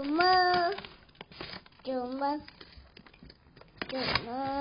怎么怎么怎么？